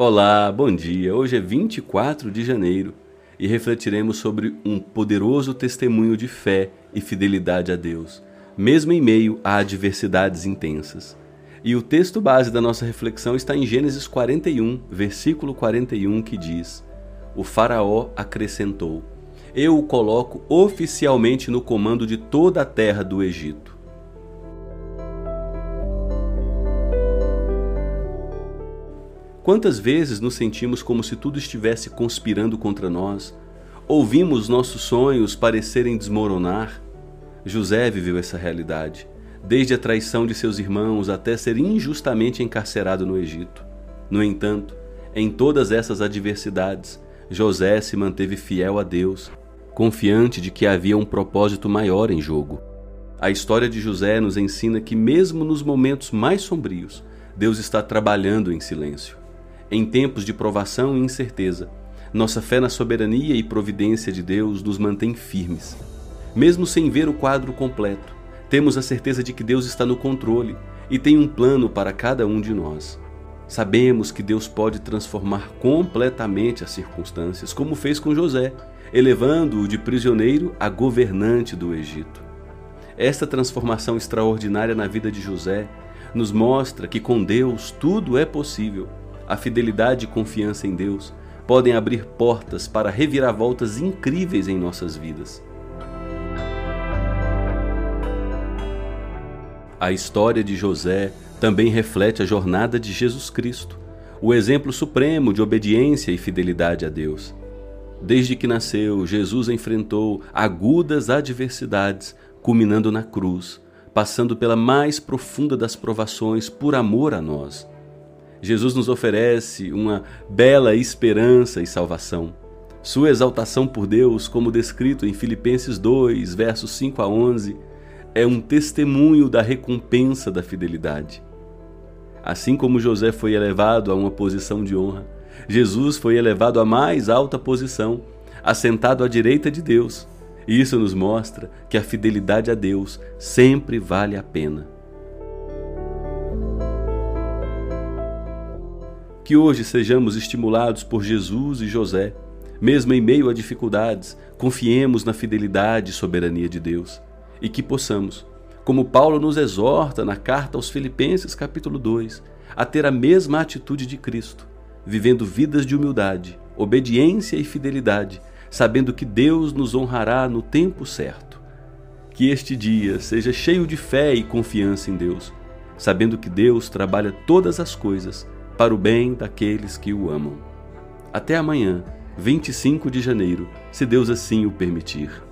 Olá, bom dia. Hoje é 24 de janeiro e refletiremos sobre um poderoso testemunho de fé e fidelidade a Deus, mesmo em meio a adversidades intensas. E o texto base da nossa reflexão está em Gênesis 41, versículo 41, que diz: O Faraó acrescentou: Eu o coloco oficialmente no comando de toda a terra do Egito. Quantas vezes nos sentimos como se tudo estivesse conspirando contra nós? Ouvimos nossos sonhos parecerem desmoronar? José viveu essa realidade, desde a traição de seus irmãos até ser injustamente encarcerado no Egito. No entanto, em todas essas adversidades, José se manteve fiel a Deus, confiante de que havia um propósito maior em jogo. A história de José nos ensina que, mesmo nos momentos mais sombrios, Deus está trabalhando em silêncio. Em tempos de provação e incerteza, nossa fé na soberania e providência de Deus nos mantém firmes. Mesmo sem ver o quadro completo, temos a certeza de que Deus está no controle e tem um plano para cada um de nós. Sabemos que Deus pode transformar completamente as circunstâncias, como fez com José, elevando-o de prisioneiro a governante do Egito. Esta transformação extraordinária na vida de José nos mostra que com Deus tudo é possível a fidelidade e confiança em Deus podem abrir portas para reviravoltas incríveis em nossas vidas. A história de José também reflete a jornada de Jesus Cristo, o exemplo supremo de obediência e fidelidade a Deus. Desde que nasceu, Jesus enfrentou agudas adversidades, culminando na cruz, passando pela mais profunda das provações por amor a nós. Jesus nos oferece uma bela esperança e salvação. Sua exaltação por Deus, como descrito em Filipenses 2, versos 5 a 11, é um testemunho da recompensa da fidelidade. Assim como José foi elevado a uma posição de honra, Jesus foi elevado à mais alta posição, assentado à direita de Deus. E isso nos mostra que a fidelidade a Deus sempre vale a pena. Que hoje sejamos estimulados por Jesus e José. Mesmo em meio a dificuldades, confiemos na fidelidade e soberania de Deus. E que possamos, como Paulo nos exorta na carta aos Filipenses, capítulo 2, a ter a mesma atitude de Cristo, vivendo vidas de humildade, obediência e fidelidade, sabendo que Deus nos honrará no tempo certo. Que este dia seja cheio de fé e confiança em Deus, sabendo que Deus trabalha todas as coisas para o bem daqueles que o amam. Até amanhã, 25 de janeiro, se Deus assim o permitir.